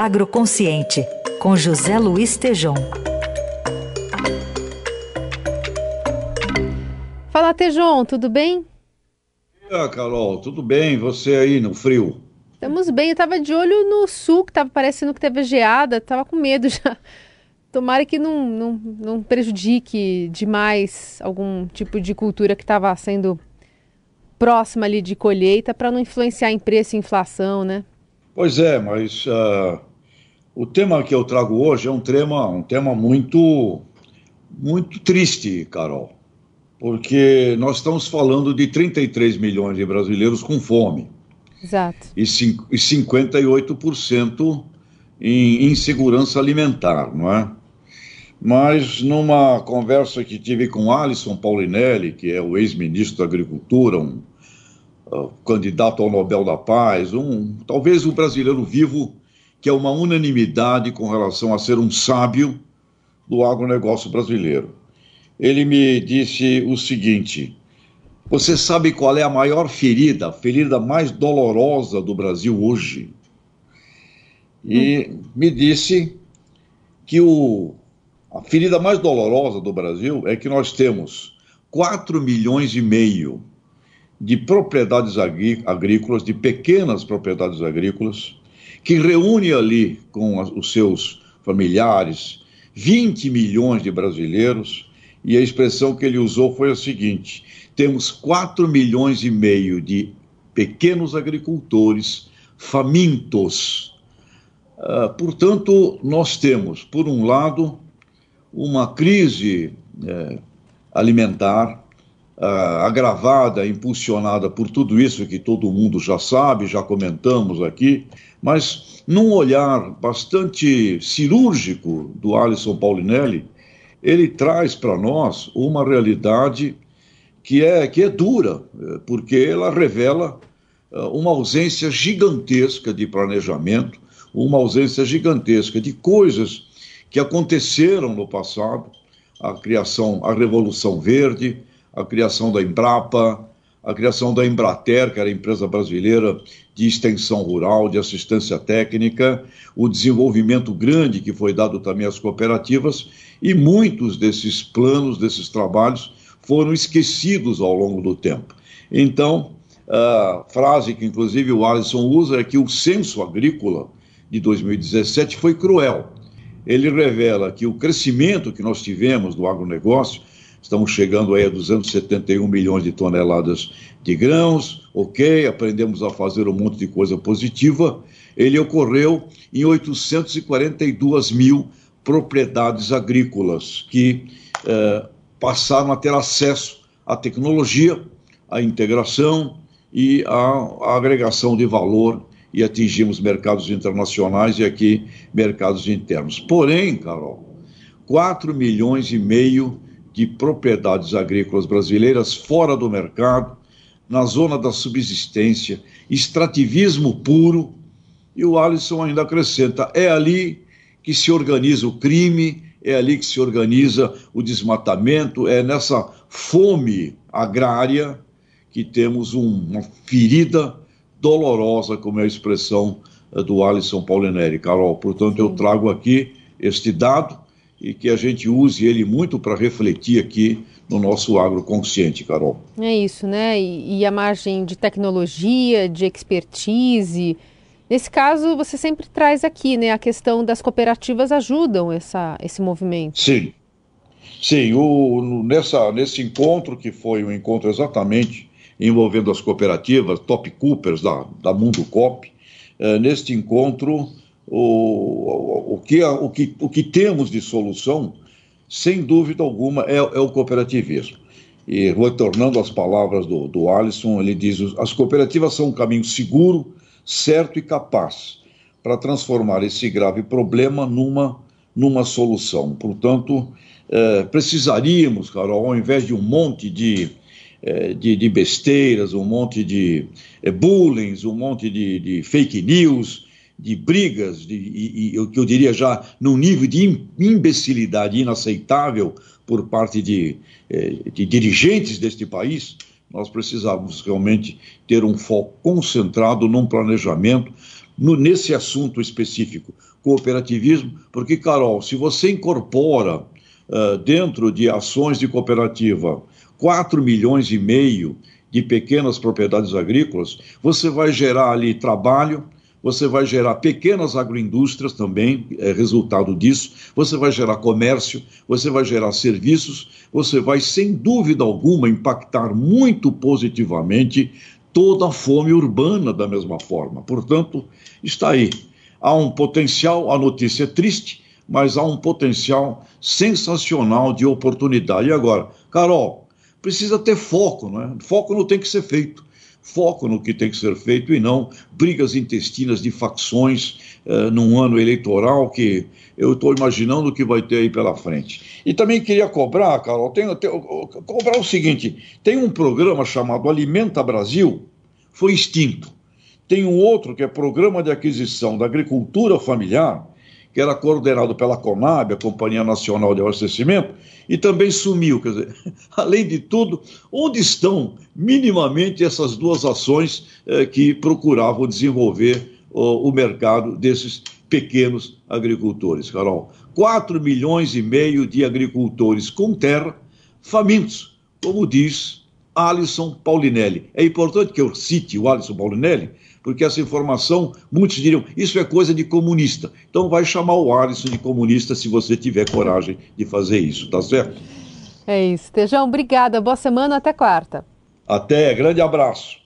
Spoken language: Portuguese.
Agroconsciente, com José Luiz Tejom. Fala, Tejon, tudo bem? Ah, Carol, tudo bem? Você aí no frio? Estamos bem. Eu tava de olho no sul, que tava parecendo que teve geada, tava com medo já. Tomara que não, não, não prejudique demais algum tipo de cultura que estava sendo próxima ali de colheita para não influenciar em preço e inflação, né? Pois é, mas uh, o tema que eu trago hoje é um tema, um tema muito, muito triste, Carol, porque nós estamos falando de 33 milhões de brasileiros com fome. Exato. E, e 58% em insegurança alimentar, não é? Mas numa conversa que tive com Alisson Paulinelli, que é o ex-ministro da Agricultura, um uh, candidato ao Nobel da Paz, um talvez um brasileiro vivo que é uma unanimidade com relação a ser um sábio do agronegócio brasileiro. Ele me disse o seguinte: Você sabe qual é a maior ferida, a ferida mais dolorosa do Brasil hoje? E hum. me disse que o, a ferida mais dolorosa do Brasil é que nós temos 4 milhões e meio de propriedades agrícolas, de pequenas propriedades agrícolas, que reúne ali com os seus familiares 20 milhões de brasileiros, e a expressão que ele usou foi a seguinte: temos 4 milhões e meio de pequenos agricultores famintos. Uh, portanto, nós temos, por um lado, uma crise eh, alimentar uh, agravada, impulsionada por tudo isso que todo mundo já sabe, já comentamos aqui, mas num olhar bastante cirúrgico do Alisson Paulinelli, ele traz para nós uma realidade que é, que é dura, eh, porque ela revela uh, uma ausência gigantesca de planejamento, uma ausência gigantesca de coisas que aconteceram no passado, a criação, a Revolução Verde, a criação da Embrapa, a criação da Embrater, que era a empresa brasileira de extensão rural, de assistência técnica, o desenvolvimento grande que foi dado também às cooperativas, e muitos desses planos, desses trabalhos, foram esquecidos ao longo do tempo. Então, a frase que inclusive o Alisson usa é que o censo agrícola de 2017 foi cruel. Ele revela que o crescimento que nós tivemos do agronegócio Estamos chegando aí a 271 milhões de toneladas de grãos, ok, aprendemos a fazer um monte de coisa positiva. Ele ocorreu em 842 mil propriedades agrícolas que eh, passaram a ter acesso à tecnologia, à integração e à, à agregação de valor e atingimos mercados internacionais e aqui mercados internos. Porém, Carol, 4 milhões e meio de propriedades agrícolas brasileiras fora do mercado, na zona da subsistência, extrativismo puro. E o Alisson ainda acrescenta: é ali que se organiza o crime, é ali que se organiza o desmatamento, é nessa fome agrária que temos um, uma ferida dolorosa, como é a expressão eh, do Alisson Paulinelli. Carol, portanto, eu trago aqui este dado e que a gente use ele muito para refletir aqui no nosso agroconsciente, Carol. É isso, né? E, e, a margem de tecnologia, de expertise. Nesse caso, você sempre traz aqui, né? A questão das cooperativas ajudam essa, esse movimento. Sim. Sim, o, nessa, nesse encontro, que foi um encontro exatamente envolvendo as cooperativas, Top Coopers da, da Mundo Cop, eh, neste encontro o, o, que, o, que, o que temos de solução, sem dúvida alguma, é, é o cooperativismo. E retornando às palavras do, do Alisson, ele diz: as cooperativas são um caminho seguro, certo e capaz para transformar esse grave problema numa, numa solução. Portanto, é, precisaríamos, Carol, ao invés de um monte de, é, de, de, besteiras, um monte de é, bullying, um monte de, de fake news, de brigas, de, e, e o que eu diria já num nível de imbecilidade inaceitável por parte de, eh, de dirigentes deste país, nós precisávamos realmente ter um foco concentrado num planejamento no, nesse assunto específico, cooperativismo, porque, Carol, se você incorpora uh, dentro de ações de cooperativa 4 milhões e meio de pequenas propriedades agrícolas, você vai gerar ali trabalho, você vai gerar pequenas agroindústrias também, é resultado disso, você vai gerar comércio, você vai gerar serviços, você vai, sem dúvida alguma, impactar muito positivamente toda a fome urbana da mesma forma. Portanto, está aí. Há um potencial, a notícia é triste, mas há um potencial sensacional de oportunidade. E agora, Carol, precisa ter foco, não é? Foco não tem que ser feito foco no que tem que ser feito e não brigas intestinas de facções uh, num ano eleitoral que eu estou imaginando que vai ter aí pela frente. E também queria cobrar, Carol, tem, tem, cobrar o seguinte: tem um programa chamado Alimenta Brasil, foi extinto. Tem um outro que é Programa de Aquisição da Agricultura Familiar, que era coordenado pela Conab, a Companhia Nacional de Abastecimento, e também sumiu. Quer dizer, além de tudo, onde estão minimamente essas duas ações eh, que procuravam desenvolver oh, o mercado desses pequenos agricultores, Carol? 4 milhões e meio de agricultores com terra famintos, como diz Alisson Paulinelli. É importante que eu cite o Alisson Paulinelli, porque essa informação, muitos diriam, isso é coisa de comunista. Então vai chamar o Alisson de comunista se você tiver coragem de fazer isso, tá certo? É isso. Tejão, obrigada. Boa semana, até quarta. Até, grande abraço.